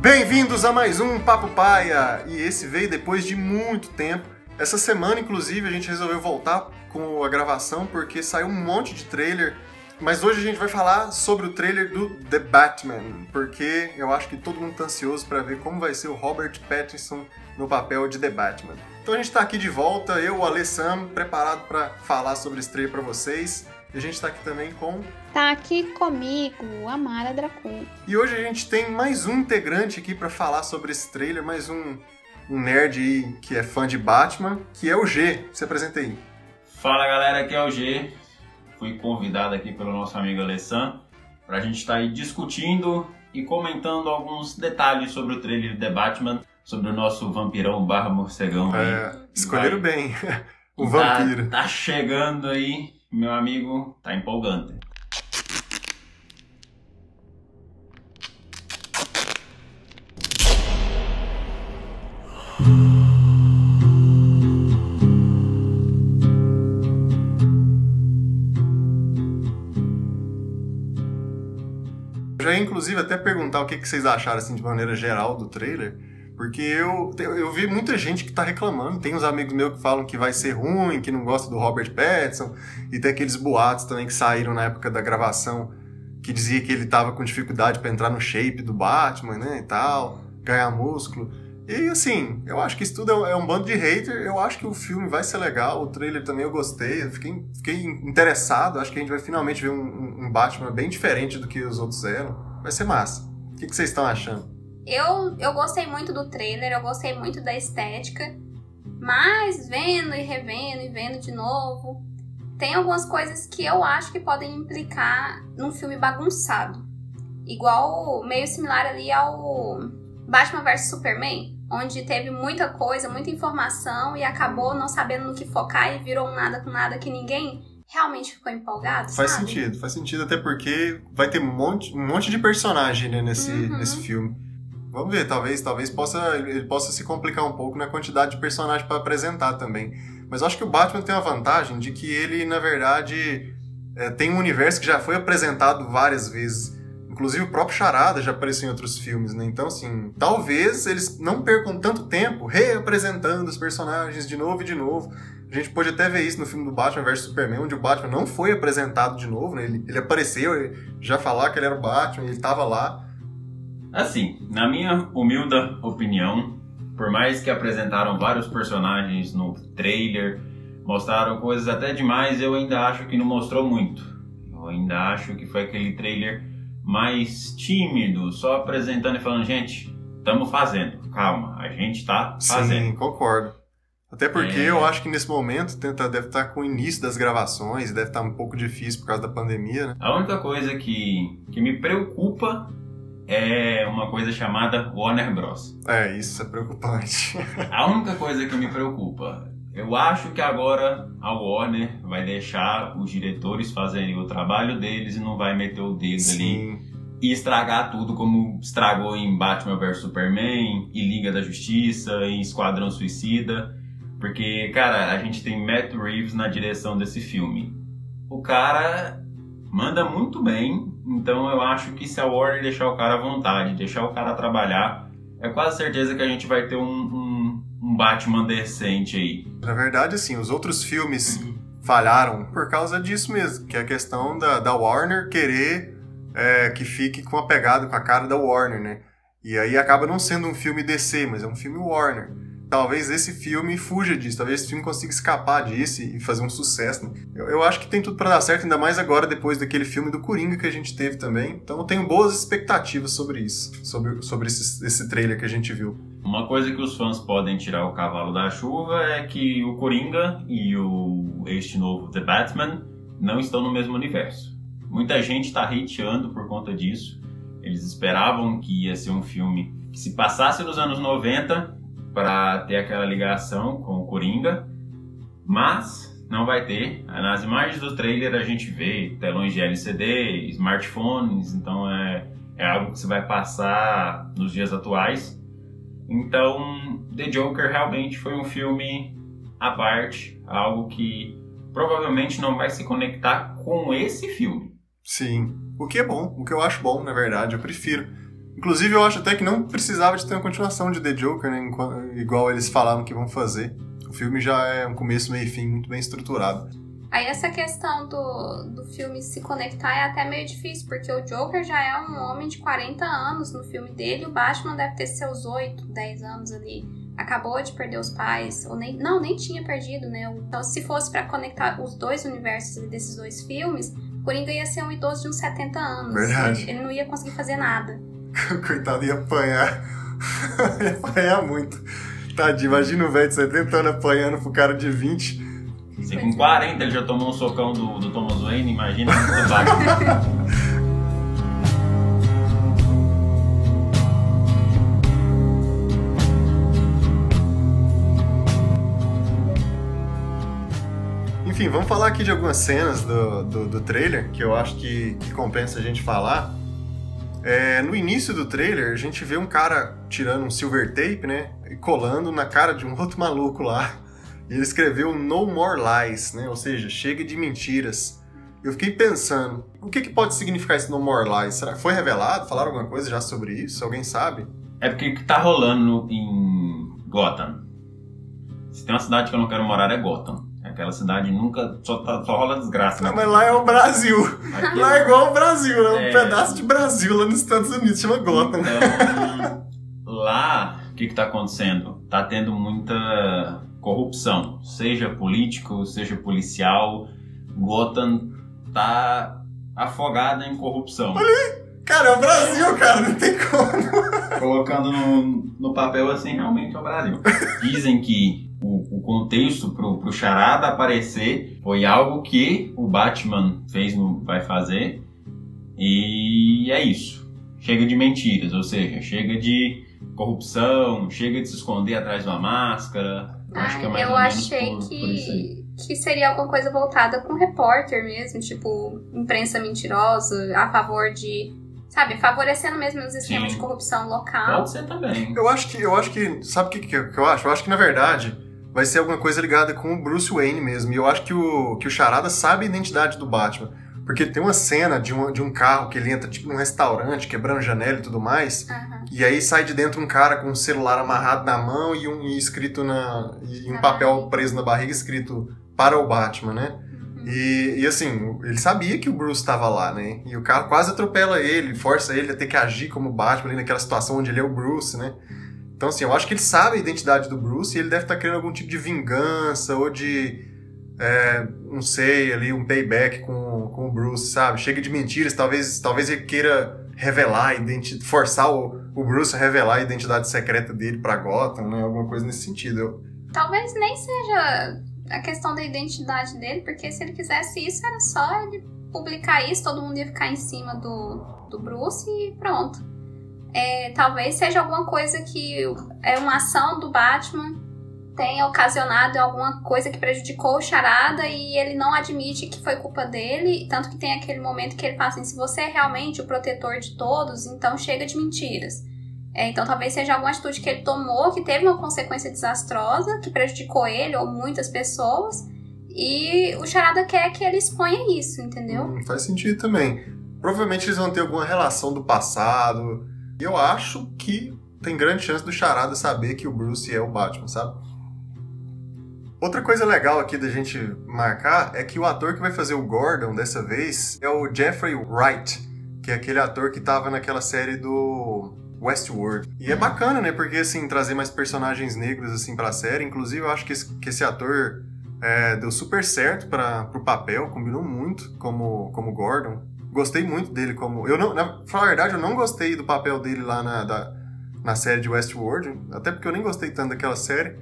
Bem-vindos a mais um Papo Paia! E esse veio depois de muito tempo. Essa semana, inclusive, a gente resolveu voltar com a gravação porque saiu um monte de trailer. Mas hoje a gente vai falar sobre o trailer do The Batman, porque eu acho que todo mundo tá ansioso para ver como vai ser o Robert Pattinson no papel de The Batman. Então a gente tá aqui de volta, eu, o Alessandro, preparado para falar sobre esse trailer para vocês. E a gente está aqui também com. Tá aqui comigo, a Mara Dracon. E hoje a gente tem mais um integrante aqui para falar sobre esse trailer, mais um, um nerd aí que é fã de Batman, que é o G. Se apresenta aí. Fala galera, aqui é o G. Fui convidado aqui pelo nosso amigo Alessandro para a gente estar tá aí discutindo e comentando alguns detalhes sobre o trailer de The Batman, sobre o nosso vampirão barra morcegão. É, aí. escolheram Vai. bem. o tá, vampiro. Tá chegando aí meu amigo, tá empolgante. Eu já ia, inclusive, até perguntar o que vocês acharam, assim, de maneira geral do trailer. Porque eu, eu vi muita gente que tá reclamando. Tem uns amigos meus que falam que vai ser ruim, que não gosta do Robert Pattinson. E tem aqueles boatos também que saíram na época da gravação que dizia que ele tava com dificuldade para entrar no shape do Batman, né, e tal, ganhar músculo. E assim, eu acho que isso tudo é um bando de hater. Eu acho que o filme vai ser legal. O trailer também eu gostei. Eu fiquei, fiquei interessado. Acho que a gente vai finalmente ver um, um Batman bem diferente do que os outros eram. Vai ser massa. O que vocês estão achando? Eu, eu gostei muito do trailer, eu gostei muito da estética, mas vendo e revendo e vendo de novo, tem algumas coisas que eu acho que podem implicar num filme bagunçado. Igual, meio similar ali ao Batman vs Superman, onde teve muita coisa, muita informação e acabou não sabendo no que focar e virou um nada com nada que ninguém realmente ficou empolgado. Faz sabe? sentido, faz sentido, até porque vai ter um monte, um monte de personagem né, nesse, uhum. nesse filme. Vamos ver, talvez, talvez possa, ele possa se complicar um pouco na quantidade de personagens para apresentar também. Mas eu acho que o Batman tem a vantagem de que ele, na verdade, é, tem um universo que já foi apresentado várias vezes. Inclusive o próprio Charada já apareceu em outros filmes, né? Então, assim, talvez eles não percam tanto tempo reapresentando os personagens de novo e de novo. A gente pode até ver isso no filme do Batman vs Superman, onde o Batman não foi apresentado de novo, né? Ele, ele apareceu, já falar que ele era o Batman, ele estava lá. Assim, na minha humilde opinião, por mais que apresentaram vários personagens no trailer, mostraram coisas até demais, eu ainda acho que não mostrou muito. Eu ainda acho que foi aquele trailer mais tímido, só apresentando e falando, gente, estamos fazendo, calma, a gente está fazendo. Sim, concordo. Até porque é... eu acho que nesse momento tenta, deve estar com o início das gravações, deve estar um pouco difícil por causa da pandemia, né? A única coisa que, que me preocupa é uma coisa chamada Warner Bros. É, isso é preocupante. a única coisa que me preocupa, eu acho que agora a Warner vai deixar os diretores fazerem o trabalho deles e não vai meter o dedo Sim. ali e estragar tudo como estragou em Batman vs Superman, e Liga da Justiça, em Esquadrão Suicida. Porque, cara, a gente tem Matt Reeves na direção desse filme. O cara manda muito bem, então eu acho que se a Warner deixar o cara à vontade, deixar o cara trabalhar, é quase certeza que a gente vai ter um, um, um Batman decente aí. Na verdade, assim, os outros filmes falharam por causa disso mesmo, que é a questão da, da Warner querer é, que fique com a pegada, com a cara da Warner, né? E aí acaba não sendo um filme DC, mas é um filme Warner talvez esse filme fuja disso, talvez esse filme consiga escapar disso e fazer um sucesso. Eu, eu, acho que tem tudo para dar certo, ainda mais agora depois daquele filme do Coringa que a gente teve também. Então eu tenho boas expectativas sobre isso, sobre, sobre esse, esse trailer que a gente viu. Uma coisa que os fãs podem tirar o cavalo da chuva é que o Coringa e o este novo The Batman não estão no mesmo universo. Muita gente está hateando por conta disso. Eles esperavam que ia ser um filme que se passasse nos anos 90 para ter aquela ligação com o Coringa, mas não vai ter. Nas imagens do trailer a gente vê telões de LCD, smartphones, então é, é algo que você vai passar nos dias atuais. Então, The Joker realmente foi um filme à parte, algo que provavelmente não vai se conectar com esse filme. Sim, o que é bom, o que eu acho bom, na verdade, eu prefiro Inclusive, eu acho até que não precisava de ter uma continuação de The Joker, né? Igual eles falaram que vão fazer. O filme já é um começo, meio e fim muito bem estruturado. Aí essa questão do, do filme se conectar é até meio difícil, porque o Joker já é um homem de 40 anos no filme dele, o Batman deve ter seus 8, 10 anos ali. Acabou de perder os pais, ou nem. Não, nem tinha perdido, né? Então, se fosse para conectar os dois universos desses dois filmes, Coringa ia ser um idoso de uns 70 anos. Verdade. Ele, ele não ia conseguir fazer nada. Coitado, ia apanhar. ia apanhar muito. Tadinho, imagina o velho de 70 anos apanhando pro cara de 20. Se com 40 ele já tomou um socão do, do Thomas Wayne, imagina. Enfim, vamos falar aqui de algumas cenas do, do, do trailer que eu acho que, que compensa a gente falar. É, no início do trailer, a gente vê um cara tirando um silver tape, né? E colando na cara de um outro maluco lá. E ele escreveu No More Lies, né? Ou seja, chega de mentiras. Eu fiquei pensando, o que, que pode significar esse No More Lies? Será que foi revelado? Falaram alguma coisa já sobre isso? Alguém sabe? É porque o que tá rolando em Gotham. Se tem uma cidade que eu não quero morar é Gotham. Aquela cidade nunca. Só, tá, só rola desgraça. Não, mas lá é o Brasil. Aqui... Lá é igual o Brasil, é um é... pedaço de Brasil lá nos Estados Unidos, chama Gotham. Então, lá, o que, que tá acontecendo? Tá tendo muita corrupção, seja político, seja policial. Gotham tá afogada em corrupção. Olha Cara, é o Brasil, cara, não tem como. Colocando no, no papel assim, realmente é o Brasil. Dizem que o, o contexto pro, pro Charada aparecer foi algo que o Batman fez no, vai fazer. E é isso. Chega de mentiras, ou seja, chega de corrupção, chega de se esconder atrás de uma máscara. Acho que é mais eu ou achei menos por, que, por que seria alguma coisa voltada com repórter mesmo, tipo imprensa mentirosa, a favor de sabe, favorecendo mesmo os esquemas Sim. de corrupção local. Pode ser também. Eu acho que, eu acho que, sabe o que, que, eu acho? Eu acho que na verdade vai ser alguma coisa ligada com o Bruce Wayne mesmo. E eu acho que o, que o Charada sabe a identidade do Batman. Porque tem uma cena de um, de um carro que ele entra tipo num restaurante, quebrando janela e tudo mais. Uhum. E aí sai de dentro um cara com um celular amarrado na mão e um e escrito na. e um papel preso na barriga escrito para o Batman, né? Uhum. E, e assim, ele sabia que o Bruce estava lá, né? E o carro quase atropela ele, força ele a ter que agir como Batman ali naquela situação onde ele é o Bruce, né? Então, assim, eu acho que ele sabe a identidade do Bruce e ele deve estar tá querendo algum tipo de vingança ou de. É, não sei, ali, um payback com, com o Bruce, sabe? Chega de mentiras, talvez, talvez ele queira revelar, forçar o, o Bruce a revelar a identidade secreta dele pra Gotham, né? Alguma coisa nesse sentido. Talvez nem seja a questão da identidade dele, porque se ele quisesse isso, era só ele publicar isso, todo mundo ia ficar em cima do, do Bruce e pronto é, talvez seja alguma coisa que é uma ação do Batman tenha ocasionado alguma coisa que prejudicou o Charada e ele não admite que foi culpa dele, tanto que tem aquele momento que ele fala assim, se você é realmente o protetor de todos, então chega de mentiras. É, então talvez seja alguma atitude que ele tomou que teve uma consequência desastrosa, que prejudicou ele ou muitas pessoas, e o Charada quer que ele exponha isso, entendeu? Hum, faz sentido também. Provavelmente eles vão ter alguma relação do passado, eu acho que tem grande chance do Charada saber que o Bruce é o Batman, sabe? Outra coisa legal aqui da gente marcar é que o ator que vai fazer o Gordon dessa vez é o Jeffrey Wright, que é aquele ator que tava naquela série do Westworld. E é bacana, né? Porque, assim, trazer mais personagens negros, assim, pra série. Inclusive, eu acho que esse, que esse ator é, deu super certo para pro papel, combinou muito como, como Gordon. Gostei muito dele como. Eu não, na verdade, eu não gostei do papel dele lá na, da, na série de Westworld, até porque eu nem gostei tanto daquela série.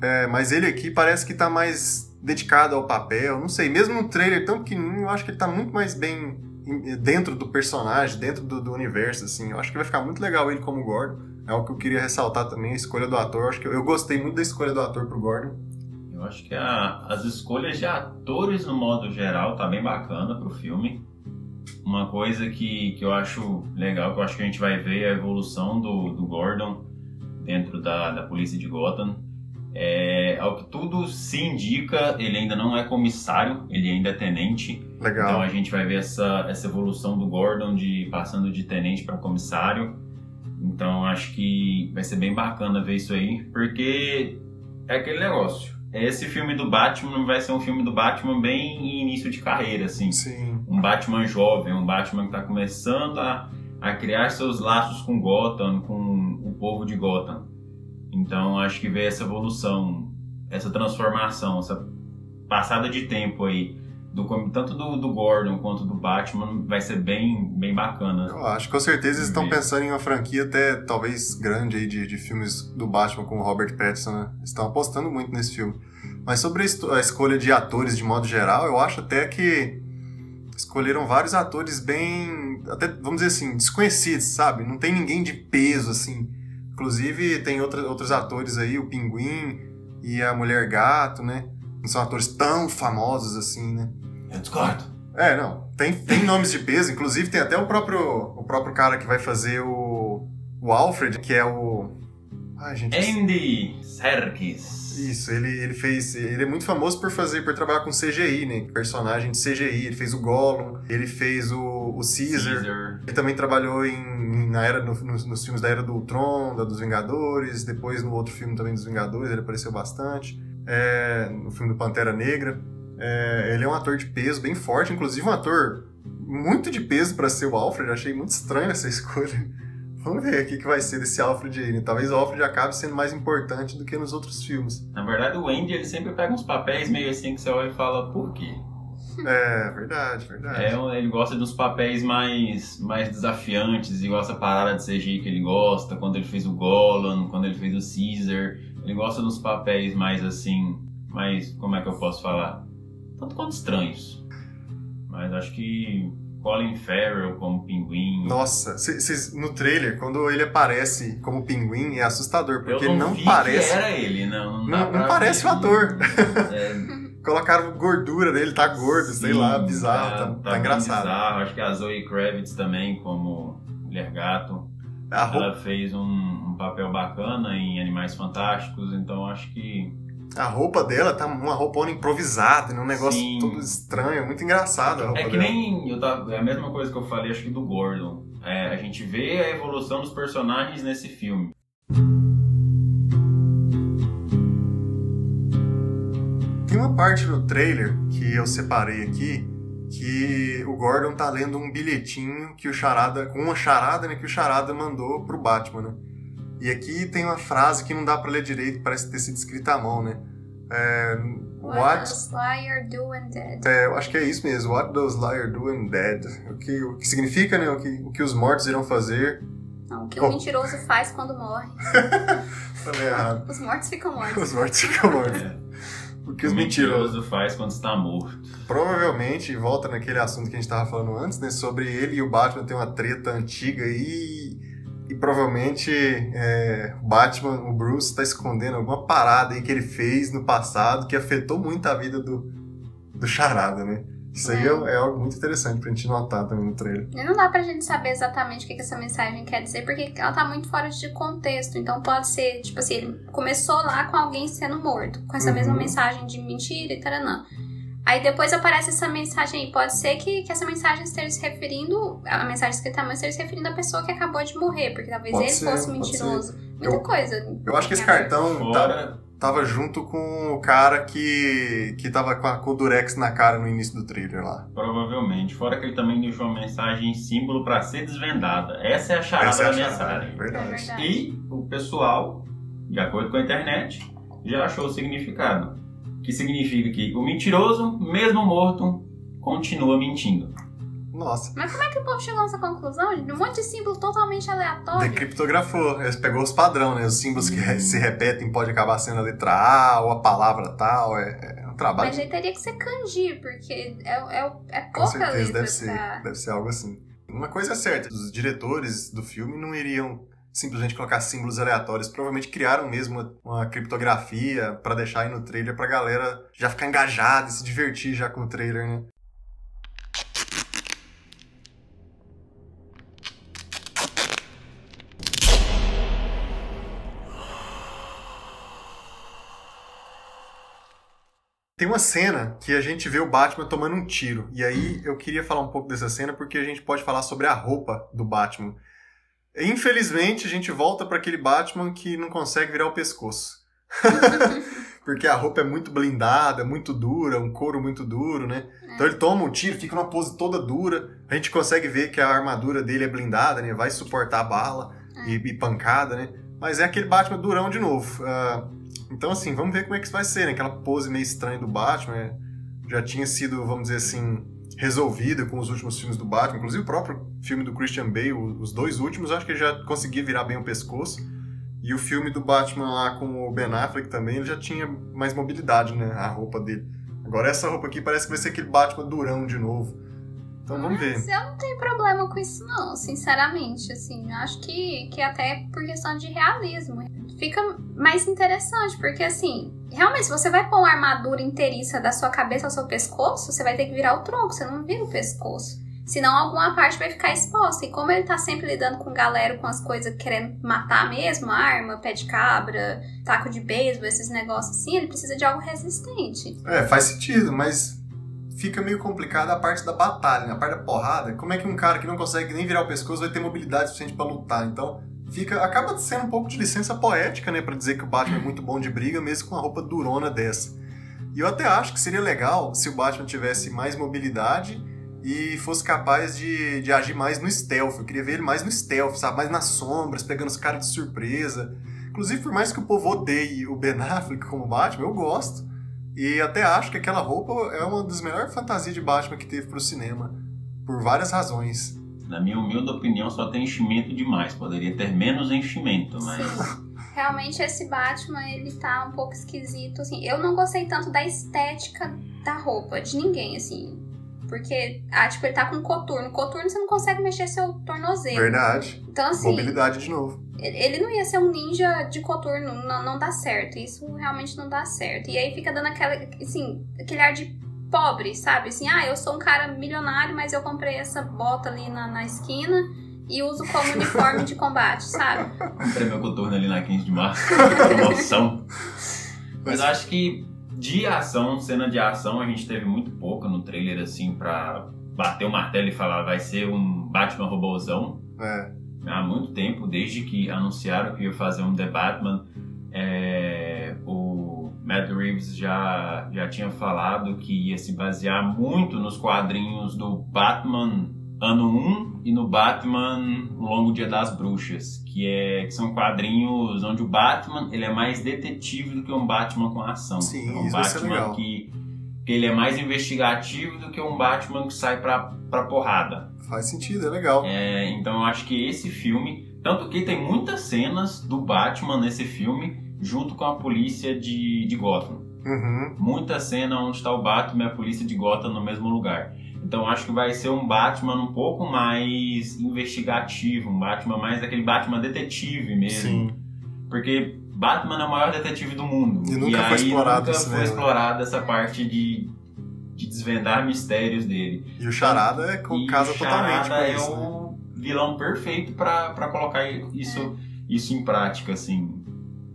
É, mas ele aqui parece que tá mais dedicado ao papel, não sei, mesmo no trailer tão pequenininho, eu acho que ele tá muito mais bem dentro do personagem, dentro do, do universo, assim. Eu acho que vai ficar muito legal ele como Gordon. É o que eu queria ressaltar também, a escolha do ator. Eu acho que eu, eu gostei muito da escolha do ator pro Gordon. Eu acho que a, as escolhas de atores, no modo geral, tá bem bacana pro filme. Uma coisa que, que eu acho legal, que eu acho que a gente vai ver é a evolução do, do Gordon dentro da, da polícia de Gotham. É, ao que tudo se indica, ele ainda não é comissário, ele ainda é tenente. Legal. Então a gente vai ver essa, essa evolução do Gordon de passando de tenente para comissário. Então acho que vai ser bem bacana ver isso aí, porque é aquele negócio. Esse filme do Batman vai ser um filme do Batman bem em início de carreira, assim. Sim. Um Batman jovem, um Batman que está começando a, a criar seus laços com Gotham, com o povo de Gotham. Então acho que ver essa evolução, essa transformação, essa passada de tempo aí do, tanto do, do, Gordon quanto do Batman vai ser bem, bem bacana. Eu acho que com certeza eles estão pensando em uma franquia até talvez grande aí de, de filmes do Batman com o Robert Pattinson, né? Estão apostando muito nesse filme. Mas sobre a escolha de atores de modo geral, eu acho até que escolheram vários atores bem, até vamos dizer assim, desconhecidos, sabe? Não tem ninguém de peso assim. Inclusive tem outra, outros atores aí, o Pinguim e a Mulher Gato, né? Não são atores tão famosos assim, né? Eu discordo. É, não. Tem, tem nomes de peso, inclusive tem até o próprio, o próprio cara que vai fazer o, o Alfred, que é o. Ai, gente. Andy Serkis. Isso, ele, ele fez. Ele é muito famoso por fazer, por trabalhar com CGI, né? Personagem de CGI. Ele fez o Gollum, ele fez o, o Caesar. Caesar. Ele também trabalhou em, na era, no, nos, nos, filmes da Era do Ultron, da dos Vingadores, depois no outro filme também dos Vingadores, ele apareceu bastante. É, no filme do Pantera Negra. É, ele é um ator de peso bem forte, inclusive um ator muito de peso para ser o Alfred. Achei muito estranho essa escolha. Vamos ver o que, que vai ser desse Alfred aí. Né? Talvez o Alfred acabe sendo mais importante do que nos outros filmes. Na verdade, o Andy ele sempre pega uns papéis meio assim que você olha e fala, por quê? É, verdade, verdade. É, ele gosta dos papéis mais, mais desafiantes, igual essa parada de CGI que ele gosta, quando ele fez o Gollum, quando ele fez o Caesar. Ele gosta dos papéis mais assim, mais, como é que eu posso falar? Tanto quanto estranhos. Mas acho que Colin Farrell como pinguim. Nossa, cês, no trailer, quando ele aparece como pinguim, é assustador, porque não, não parece. era ele, não. Não, não, não parece o ator. É... Colocaram gordura dele, tá gordo, Sim, sei lá, bizarro, tá, tá, tá engraçado. Bizarro. Acho que a Zoe Kravitz também, como mulher gato. Ela fez um, um papel bacana em Animais Fantásticos, então acho que a roupa dela tá uma roupona improvisada, um negócio Sim. todo estranho, muito engraçado a roupa É que dela. nem. Eu tava, é a mesma coisa que eu falei, acho que do Gordon. É, a gente vê a evolução dos personagens nesse filme. Tem uma parte no trailer que eu separei aqui que o Gordon tá lendo um bilhetinho que o Charada, com uma charada, né, que o Charada mandou pro Batman, né? E aqui tem uma frase que não dá para ler direito, parece ter sido escrita à mão, né? É, what, what does liar do and dead? É, eu acho que é isso mesmo. What does liar do and dead? O que, o que significa, né? O que, o que os mortos irão fazer. Não, o que oh. o mentiroso faz quando morre. Falei errado. Os mortos ficam mortos. Os mortos ficam mortos. É. O que os o mentiroso faz quando está morto. Provavelmente, volta naquele assunto que a gente estava falando antes, né? Sobre ele e o Batman ter uma treta antiga e e provavelmente é, o Batman, o Bruce, está escondendo alguma parada aí que ele fez no passado que afetou muito a vida do, do Charada, né? Isso aí é, é, algo muito interessante pra gente notar também no trailer. E não dá pra gente saber exatamente o que, que essa mensagem quer dizer, porque ela tá muito fora de contexto. Então pode ser, tipo assim, ele começou lá com alguém sendo morto, com essa uhum. mesma mensagem de mentira e taranã. Aí depois aparece essa mensagem aí. Pode ser que, que essa mensagem esteja se referindo, a mensagem escrita mão esteja se referindo à pessoa que acabou de morrer, porque talvez pode ele ser, fosse mentiroso. Muita eu, coisa. Eu acho que esse cartão tava, tava, junto com o cara que, que tava com, a, com o Durex na cara no início do trailer lá. Provavelmente. Fora que ele também deixou uma mensagem símbolo para ser desvendada. Essa é a charada é a da mensagem. Verdade. É verdade. E o pessoal, de acordo com a internet, já achou o significado que significa que o mentiroso, mesmo morto, continua mentindo. Nossa. Mas como é que o povo chegou nessa conclusão? Um monte de símbolo totalmente aleatório. Decriptografou. Ele pegou os padrões, né? Os símbolos que hum. se repetem pode acabar sendo a letra A ou a palavra tal. É, é um trabalho. Mas aí teria que ser kanji, porque é, é, é pouca Com certeza, letra. Deve ser, deve ser algo assim. Uma coisa é certa, os diretores do filme não iriam simplesmente colocar símbolos aleatórios. Provavelmente criaram mesmo uma, criptografia para deixar aí no trailer pra galera já ficar engajada e se divertir já com o trailer, né? Tem uma cena que a gente vê o Batman tomando um tiro. E aí eu queria falar um pouco dessa cena porque a gente pode falar sobre a roupa do Batman Infelizmente, a gente volta para aquele Batman que não consegue virar o pescoço. Porque a roupa é muito blindada, muito dura, um couro muito duro, né? É. Então ele toma um tiro, fica numa pose toda dura. A gente consegue ver que a armadura dele é blindada, né? Vai suportar bala é. e, e, pancada, né? Mas é aquele Batman durão de novo. Uh, então, assim, vamos ver como é que isso vai ser, né? Aquela pose meio estranha do Batman. Né? Já tinha sido, vamos dizer assim, resolvida com os últimos filmes do Batman. Inclusive o próprio filme do Christian Bale, os dois últimos, acho que ele já conseguia virar bem o pescoço. E o filme do Batman lá com o Ben Affleck também, ele já tinha mais mobilidade, né? A roupa dele. Agora essa roupa aqui parece que vai ser aquele Batman durão de novo. Então vamos ver. eu não tenho problema com isso não, sinceramente, assim, acho que, que até por questão de realismo fica mais interessante, porque assim, realmente se você vai pôr uma armadura inteiriça da sua cabeça ao seu pescoço, você vai ter que virar o tronco, você não vira o pescoço. Senão alguma parte vai ficar exposta. E como ele tá sempre lidando com galera com as coisas querendo matar mesmo, arma, pé de cabra, taco de beisebol, esses negócios assim, ele precisa de algo resistente. É, faz sentido, mas fica meio complicado a parte da batalha, né? a parte da porrada. Como é que um cara que não consegue nem virar o pescoço vai ter mobilidade suficiente para lutar? Então, fica acaba sendo um pouco de licença poética, né, para dizer que o Batman é muito bom de briga mesmo com uma roupa durona dessa. E eu até acho que seria legal se o Batman tivesse mais mobilidade e fosse capaz de, de agir mais no stealth. Eu queria ver ele mais no stealth, sabe? Mais nas sombras, pegando os caras de surpresa. Inclusive, por mais que o povo odeie o Ben Affleck como Batman, eu gosto. E até acho que aquela roupa é uma das melhores fantasias de Batman que teve pro cinema. Por várias razões. Na minha humilde opinião, só tem enchimento demais. Poderia ter menos enchimento, mas. Sim. Realmente esse Batman, ele tá um pouco esquisito, assim. Eu não gostei tanto da estética da roupa, de ninguém, assim. Porque, ah, tipo, ele tá com coturno. Coturno você não consegue mexer seu tornozelo. Verdade. Então, assim. Mobilidade de novo. Ele não ia ser um ninja de coturno. Não, não dá certo. Isso realmente não dá certo. E aí fica dando aquela, assim, aquele ar de pobre, sabe? Assim, ah, eu sou um cara milionário, mas eu comprei essa bota ali na, na esquina e uso como uniforme de combate, sabe? Comprei meu coturno ali na 15 de março. Promoção. Mas acho que de ação, cena de ação, a gente teve muito pouca no trailer, assim, pra bater o martelo e falar vai ser um Batman robôzão. É. Há muito tempo, desde que anunciaram que ia fazer um The Batman, é, Matt Reeves já, já tinha falado que ia se basear muito nos quadrinhos do Batman ano 1 e no Batman Longo Dia das Bruxas, que, é, que são quadrinhos onde o Batman ele é mais detetive do que um Batman com ação. Sim, é um Batman que, que ele é mais investigativo do que um Batman que sai pra, pra porrada. Faz sentido, é legal. É, então eu acho que esse filme, tanto que tem muitas cenas do Batman nesse filme junto com a polícia de, de Gotham. Uhum. Muita cena onde está o Batman e a polícia de Gotham no mesmo lugar. Então acho que vai ser um Batman um pouco mais investigativo, um Batman mais daquele Batman detetive mesmo. Sim. Porque Batman é o maior detetive do mundo. E nunca e foi explorado nunca foi explorada essa parte de, de desvendar mistérios dele. E o Charada é com casa totalmente com é isso, o né? vilão perfeito para colocar isso, isso em prática, assim.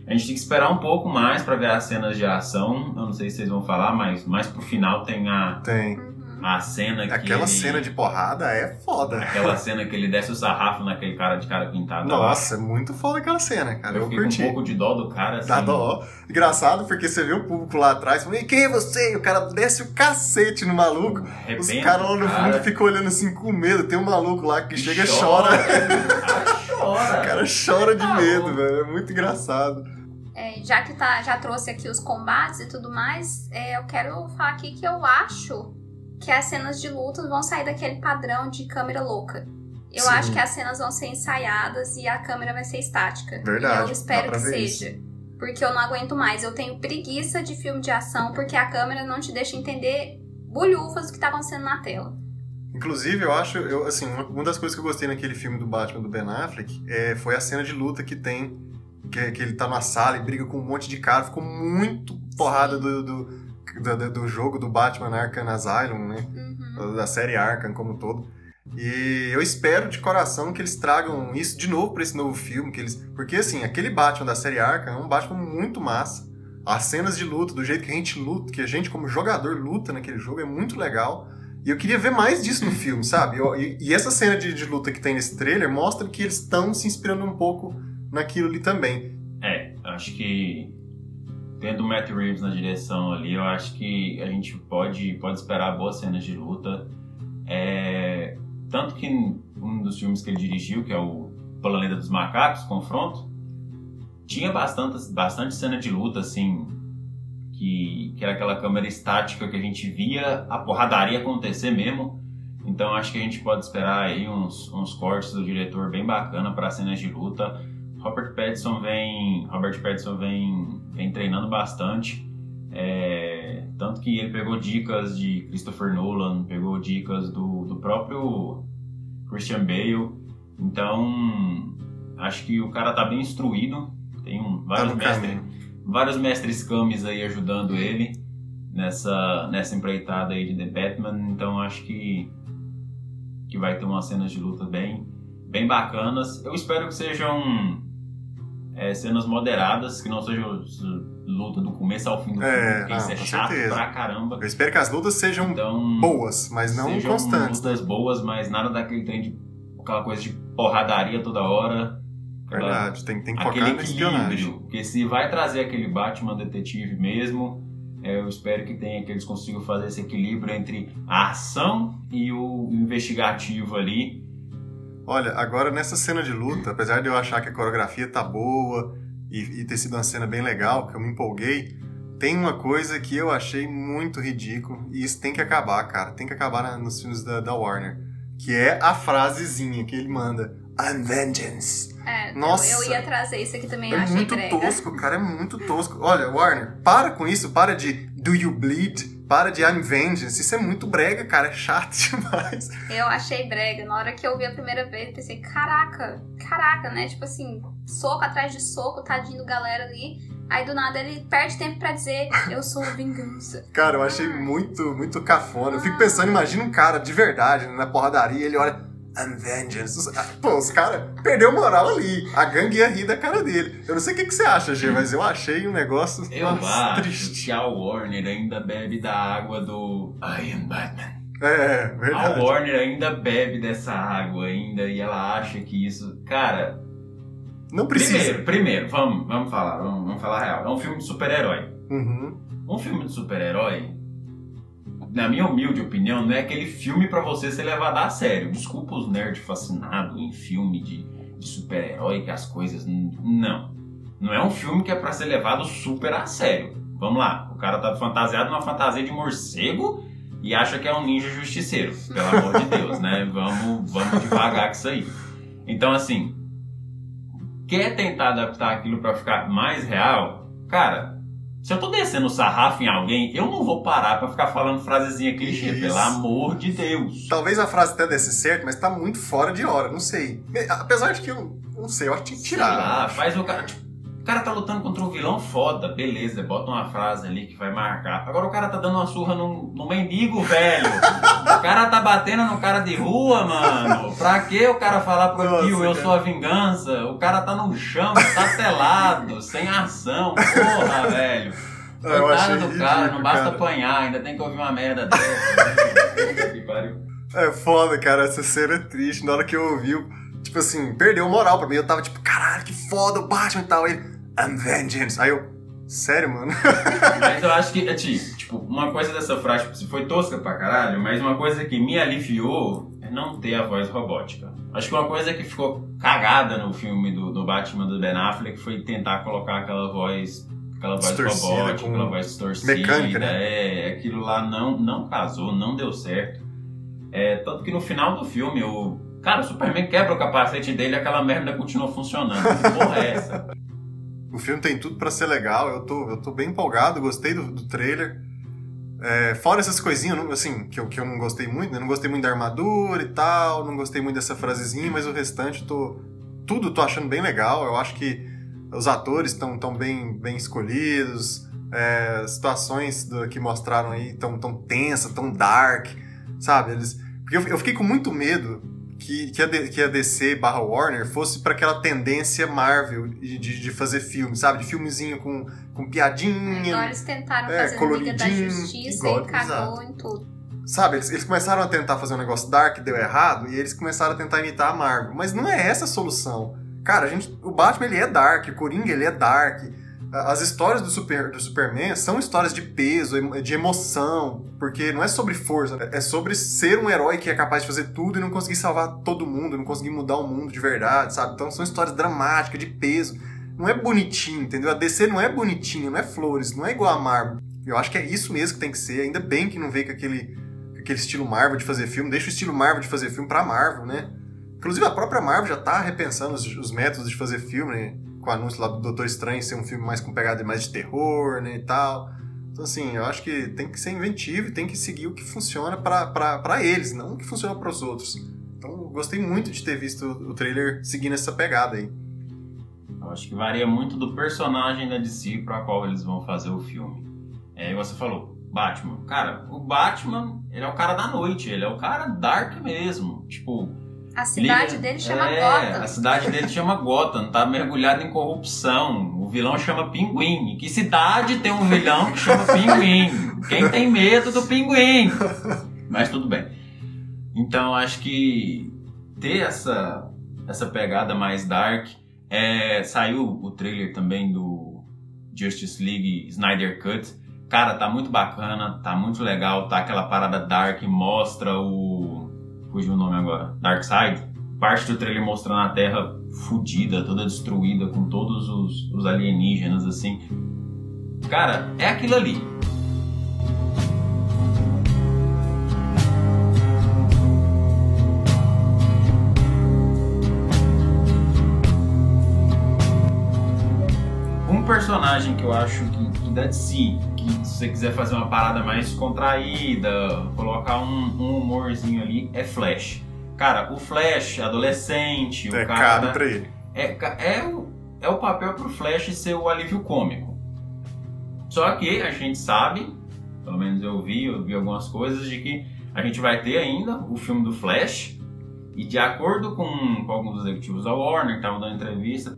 A gente tem que esperar um pouco mais para ver as cenas de ação. Eu não sei se vocês vão falar, mas mais pro final tem a. Tem a cena que. Aquela ele... cena de porrada é foda. Aquela cena que ele desce o sarrafo naquele cara de cara pintado. Nossa, é muito foda aquela cena, cara. Eu, eu curti. um pouco de dó do cara, assim. Dá dó. Engraçado porque você vê o público lá atrás e quem é você? E o cara desce o cacete no maluco. Arrebenta Os caras lá no cara. fundo ficam olhando assim com medo. Tem um maluco lá que chega e chora. chora. o cara chora de tá medo, velho. É muito engraçado. É, já que tá, já trouxe aqui os combates e tudo mais, é, eu quero falar aqui que eu acho que as cenas de luta vão sair daquele padrão de câmera louca. Eu Sim. acho que as cenas vão ser ensaiadas e a câmera vai ser estática. Verdade. E eu espero que seja. Isso. Porque eu não aguento mais. Eu tenho preguiça de filme de ação porque a câmera não te deixa entender bolhufas do que tá acontecendo na tela. Inclusive, eu acho, eu, assim, uma das coisas que eu gostei naquele filme do Batman do Ben Affleck é, foi a cena de luta que tem, que, que ele tá na sala e briga com um monte de cara. Ficou muito porrada do, do do, do jogo do Batman Arkham Asylum, né? Uhum. Da série Arkham como um todo. E eu espero de coração que eles tragam isso de novo para esse novo filme, que eles, porque assim, aquele Batman da série Arkham é um Batman muito massa. As cenas de luta, do jeito que a gente luta, que a gente como jogador luta naquele jogo é muito legal. E eu queria ver mais disso no filme, sabe? E, e essa cena de, de luta que tem nesse trailer mostra que eles estão se inspirando um pouco naquilo ali também. É, acho que tendo o Matt Reeves na direção ali, eu acho que a gente pode, pode esperar boas cenas de luta. É, tanto que um dos filmes que ele dirigiu, que é o Planeta dos Macacos, Confronto, tinha bastante, bastante cena de luta, assim, que, que era aquela câmera estática que a gente via a porradaria acontecer mesmo. Então acho que a gente pode esperar aí uns, uns cortes do diretor bem bacana para cenas de luta. Robert Pattinson vem, Robert Pattinson vem, vem treinando bastante. É, tanto que ele pegou dicas de Christopher Nolan, pegou dicas do, do próprio Christian Bale. Então, acho que o cara tá bem instruído. Tem um, Tá vários, no mestres. Vários mestres camis aí ajudando ele nessa, nessa empreitada aí de The Batman. Então, acho que, que vai ter umas cenas de luta bem, bem bacanas. Eu espero que sejam é, cenas moderadas, que não sejam luta do começo ao fim do É, filme, porque ah, isso é chato certeza. pra caramba. Eu espero que as lutas sejam Então, boas, mas não sejam constantes. lutas boas, mas nada daquele trem de aquela coisa de porradaria toda hora. Verdade, tem, tem que aquele focar espionagem. equilíbrio. Porque se vai trazer aquele Batman detetive mesmo, é, eu espero que tenha que eles consigam fazer esse equilíbrio entre a ação e o investigativo ali. Olha, agora nessa cena de luta, apesar de eu achar que a coreografia tá boa e, e ter sido uma cena bem legal, que eu me empolguei, tem uma coisa que eu achei muito ridículo e isso tem que acabar, cara. Tem que acabar na- nos filmes da, da Warner. Que é a frasezinha que ele manda. I'm vengeance. É, eu- Nossa. Eu, ia trazer isso aqui também, eu É achei muito brega. tosco, cara, é muito tosco. Olha, Warner, para com isso, para de Do You Bleed, para de I'm Vengeance. Isso é muito brega, cara, é chato demais. Eu achei brega. Na hora que eu vi a primeira vez, eu pensei, caraca, caraca, né? Tipo assim, soco atrás de soco, tadinho do galera ali. Aí do nada ele perde tempo pra dizer, eu sou vingança. Cara, eu achei muito, muito cafona. Eu fico pensando, imagina um cara de verdade né, na porradaria, ele olha. I'm vengeance. Ah, Pô, os caras perdeu moral ali. A gangue ia rir da cara dele. Eu não sei o que, que você acha, G, mas eu achei um negócio Eu nossa, acho triste. que a Warner ainda bebe da água do I am Batman. É, A verdade. Warner ainda bebe dessa água ainda e ela acha que isso. Cara, Não precisa. primeiro, primeiro, vamos, vamos falar, vamos, vamos falar a real. É um filme de super-herói. Uhum. Um filme de super-herói, na minha humilde opinião, não é aquele filme pra você ser levado a sério. Desculpa os nerds fascinados em filme de, de super-herói, que as coisas. Não. Não é um filme que é pra ser levado super a sério. Vamos lá, o cara tá fantasiado numa fantasia de morcego e acha que é um ninja justiceiro. Pelo amor de Deus, né? Vamos, vamos devagar com isso aí. Então, assim, quer tentar adaptar aquilo pra ficar mais real? Cara, se eu tô descendo o sarrafo em alguém, eu não vou parar pra ficar falando frasezinha clichê, Isso. pelo amor de Deus. Talvez a frase até desse certo, mas tá muito fora de hora, não sei. Apesar de que eu não sei, eu acho que tinha que Sei tirar. lá, faz o cara. Tipo, o cara tá lutando contra um vilão foda, beleza, bota uma frase ali que vai marcar. Agora o cara tá dando uma surra num, num mendigo, velho. o cara tá batendo no cara de rua, mano. Pra que o cara falar pro tio, eu sou a vingança? O cara tá no chão, tá telado, sem ação. Porra, velho. Coitado do cara, ridículo, não basta cara. apanhar, ainda tem que ouvir uma merda dessa. Que pariu. É foda, cara, essa cena é triste. Na hora que eu ouvi, tipo assim, perdeu moral pra mim. Eu tava tipo, caralho, que foda o Batman e tal. Ele, I'm vengeance. Aí eu, sério, mano? Mas eu acho que, ti- tipo, uma coisa dessa frase, tipo, foi tosca pra caralho, mas uma coisa que me aliviou é não ter a voz robótica. Acho que uma coisa que ficou cagada no filme do, do Batman do Ben Affleck foi tentar colocar aquela voz, aquela voz Distorcida, robótica, aquela voz distorcida. mecânica, né? É, aquilo lá não, não casou, não deu certo. É, tanto que no final do filme, o. Cara, o Superman quebra o capacete dele e aquela merda continua funcionando. Que porra é essa? O filme tem tudo pra ser legal. Eu tô, eu tô bem empolgado, gostei do, do trailer. É, fora essas coisinhas, assim, que eu, que eu não gostei muito, né? Não gostei muito da armadura e tal, não gostei muito dessa frasezinha, mas o restante tô. Tudo tô achando bem legal. Eu acho que os atores estão tão bem, bem escolhidos. é, situações do- que mostraram aí tão, tão tensa, tão dark, sabe? Eles, porque eu, eu fiquei com muito medo que, que, a, que a DC barra Warner fosse para aquela tendência Marvel de, de, fazer filme, sabe? De filmezinho com, com piadinha. eles tentaram É, fazer Liga da Justiça igual, e cagou em tudo. Sabe, eles, eles começaram a tentar fazer um negócio dark, deu errado, e eles começaram a tentar imitar a Marvel. Mas não é essa a solução. Cara, a gente, o Batman ele é dark, o Coringa ele é dark. As histórias do, super, do Superman são histórias de peso, de emoção, porque não é sobre força, é sobre ser um herói que é capaz de fazer tudo e não conseguir salvar todo mundo, não conseguir mudar o mundo de verdade, sabe? Então são histórias dramáticas, de peso. Não é bonitinho, entendeu? A DC não é bonitinho, não é flores, não é igual a Marvel. Eu acho que é isso mesmo que tem que ser. Ainda bem que não veio com aquele, aquele estilo Marvel de fazer filme. Deixa o estilo Marvel de fazer filme pra Marvel, né? Inclusive a própria Marvel já tá repensando os, os métodos de fazer filme, né? Com o anúncio lá do Doutor Estranho ser um filme mais com pegada mais de terror, né? E tal. Então, assim, eu acho que tem que ser inventivo e tem que seguir o que funciona para eles, não o que funciona para os outros. Então, gostei muito de ter visto o trailer seguindo essa pegada aí. Eu acho que varia muito do personagem da DC para qual eles vão fazer o filme. É, e você falou, Batman. Cara, o Batman, ele é o cara da noite, ele é o cara dark mesmo. Tipo. A cidade dele chama é, Gotham. A cidade dele chama Gotham, tá mergulhado em corrupção. O vilão chama Pinguim. Que cidade tem um vilão que chama Pinguim? Quem tem medo do Pinguim? Mas tudo bem. Então acho que ter essa, essa pegada mais dark. É, saiu o trailer também do Justice League Snyder Cut Cara, tá muito bacana, tá muito legal, tá aquela parada dark, mostra o. Fugiu o nome agora. Dark Side. Parte do trailer mostrando a Terra fodida, toda destruída, com todos os, os alienígenas, assim. Cara, é aquilo ali. Um personagem que eu acho que, que dá de si, se você quiser fazer uma parada mais contraída, colocar um, um humorzinho ali, é Flash. Cara, o Flash, adolescente, é o cara. caro pra ele. É, é, o, é o papel pro Flash ser o alívio cômico. Só que a gente sabe, pelo menos eu vi, eu vi algumas coisas, de que a gente vai ter ainda o filme do Flash. E de acordo com, com alguns executivos da Warner que estavam dando entrevista,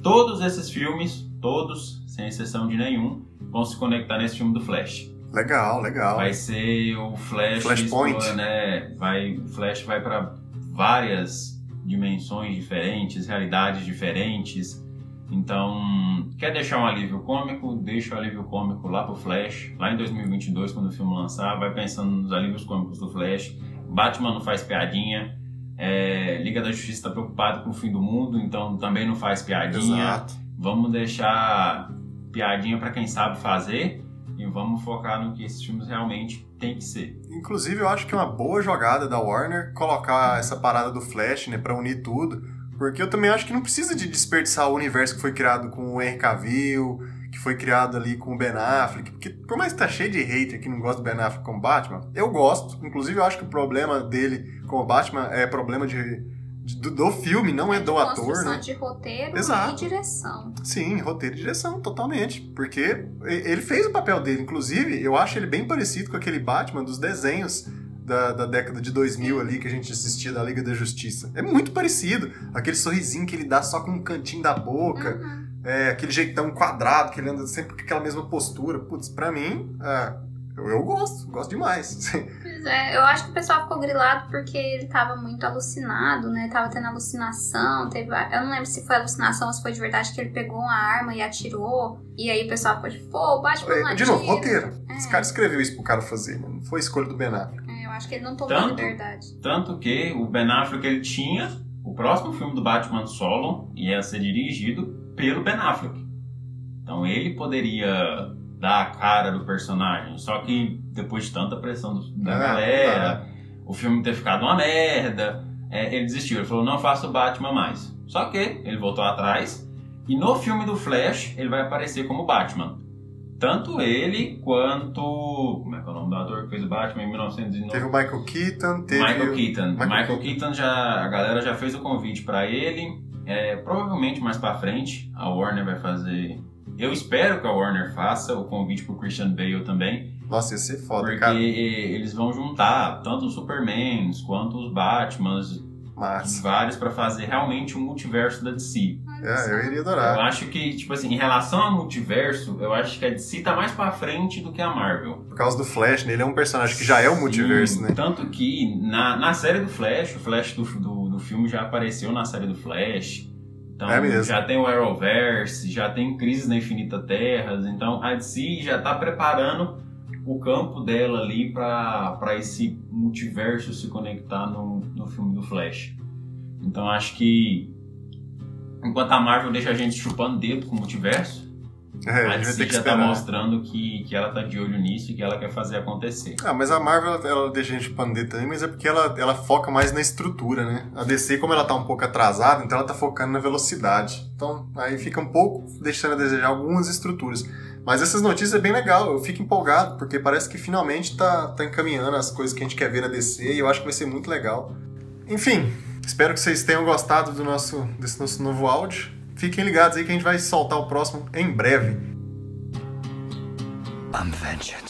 todos esses filmes, todos, sem exceção de nenhum, vão se conectar nesse filme do Flash. Legal, legal. Vai ser o Flash, Flashpoint. explora, né? Vai, o Flash vai para várias dimensões diferentes, realidades diferentes. Então, quer deixar um alívio cômico? Deixa o alívio cômico lá pro Flash, lá em 2022, quando o filme lançar. Vai pensando nos alívios cômicos do Flash. Batman não faz piadinha. É, Liga da Justiça está preocupado com o fim do mundo, então também não faz piadinha. Exato. Vamos deixar piadinha para quem sabe fazer e vamos focar no que esses filmes realmente tem que ser. Inclusive, eu acho que é uma boa jogada da Warner colocar essa parada do Flash, né, pra unir tudo. Porque eu também acho que não precisa de desperdiçar o universo que foi criado com o Henry Cavill, que foi criado ali com o Ben Affleck. Porque por mais que tá cheio de hater que não gosta do Ben Affleck como Batman, eu gosto. Inclusive, eu acho que o problema dele como Batman é problema de- do, do filme, não é de do ator, né? de roteiro Exato. e direção. Sim, roteiro e direção, totalmente. Porque ele fez o papel dele. Inclusive, eu acho ele bem parecido com aquele Batman dos desenhos da, da década de 2000 ali que a gente assistia da Liga da Justiça. É muito parecido. Aquele sorrisinho que ele dá só com um cantinho da boca. Uhum. É, aquele jeitão quadrado que ele anda sempre com aquela mesma postura. Putz, pra mim, é, eu, eu gosto. Gosto demais. Pois é, eu acho que o pessoal ficou grilado porque ele tava muito alucinado, né? Tava tendo alucinação, teve. Eu não lembro se foi alucinação ou se foi de verdade que ele pegou uma arma e atirou. E aí o pessoal ficou tipo, pô, o Batman não É, de novo, atira. roteiro. É. Esse cara escreveu isso pro cara fazer. né? Não foi escolha do Ben Affleck. É, eu acho que ele não tomou Tanto? liberdade. Tanto que o Ben Affleck ele tinha o próximo filme do Batman solo ia ser dirigido pelo Ben Affleck. Então ele poderia dar a cara do personagem, só que depois de tanta pressão da Ah, galera, o filme ter ficado uma merda, é, ele desistiu. Ele falou: não faço Batman mais. Só que ele voltou atrás e no filme do Flash ele vai aparecer como Batman. Tanto ele quanto. Como é que é o nome do ator que fez o Batman em 1990? Teve o Michael Keaton, teve. Michael Keaton. Michael Michael, Keaton já. A galera já fez o convite pra ele. É, provavelmente mais pra frente a Warner vai fazer. Eu espero que a Warner faça o convite pro Christian Bale também. Nossa, ia ser foda, porque cara. eles vão juntar tanto os Supermans quanto os Batmans Mas. Vários para fazer realmente um multiverso da DC. É, eu iria Eu adorar. acho que, tipo assim, em relação ao multiverso, eu acho que a DC tá mais pra frente do que a Marvel. Por causa do Flash, né? Ele é um personagem que já é o multiverso, Sim, né? Tanto que na, na série do Flash, o Flash do, do, do filme já apareceu na série do Flash. Então É já tem o Arrowverse, já tem Crise na Infinita Terras. Então a DC já tá preparando o campo dela ali pra esse multiverso se conectar no, no filme do Flash. Então acho que enquanto a Marvel deixa a gente chupando dedo com o multiverso, É, a a gente vai DC ter que já tá mostrando que, que ela tá de olho nisso e que ela quer fazer acontecer. Ah, mas a Marvel, ela, ela deixa a gente pandeiro também, mas é porque ela, ela foca mais na estrutura, né? A DC, como ela tá um pouco atrasada, então ela tá focando na velocidade. Então, aí fica um pouco deixando a desejar algumas estruturas. Mas essas notícias é bem legal, eu fico empolgado, porque parece que finalmente tá, tá encaminhando as coisas que a gente quer ver na DC, e eu acho que vai ser muito legal. Enfim, espero que vocês tenham gostado do nosso, desse nosso novo áudio. Fiquem ligados aí que a gente vai soltar o próximo em breve. I'm vengeance.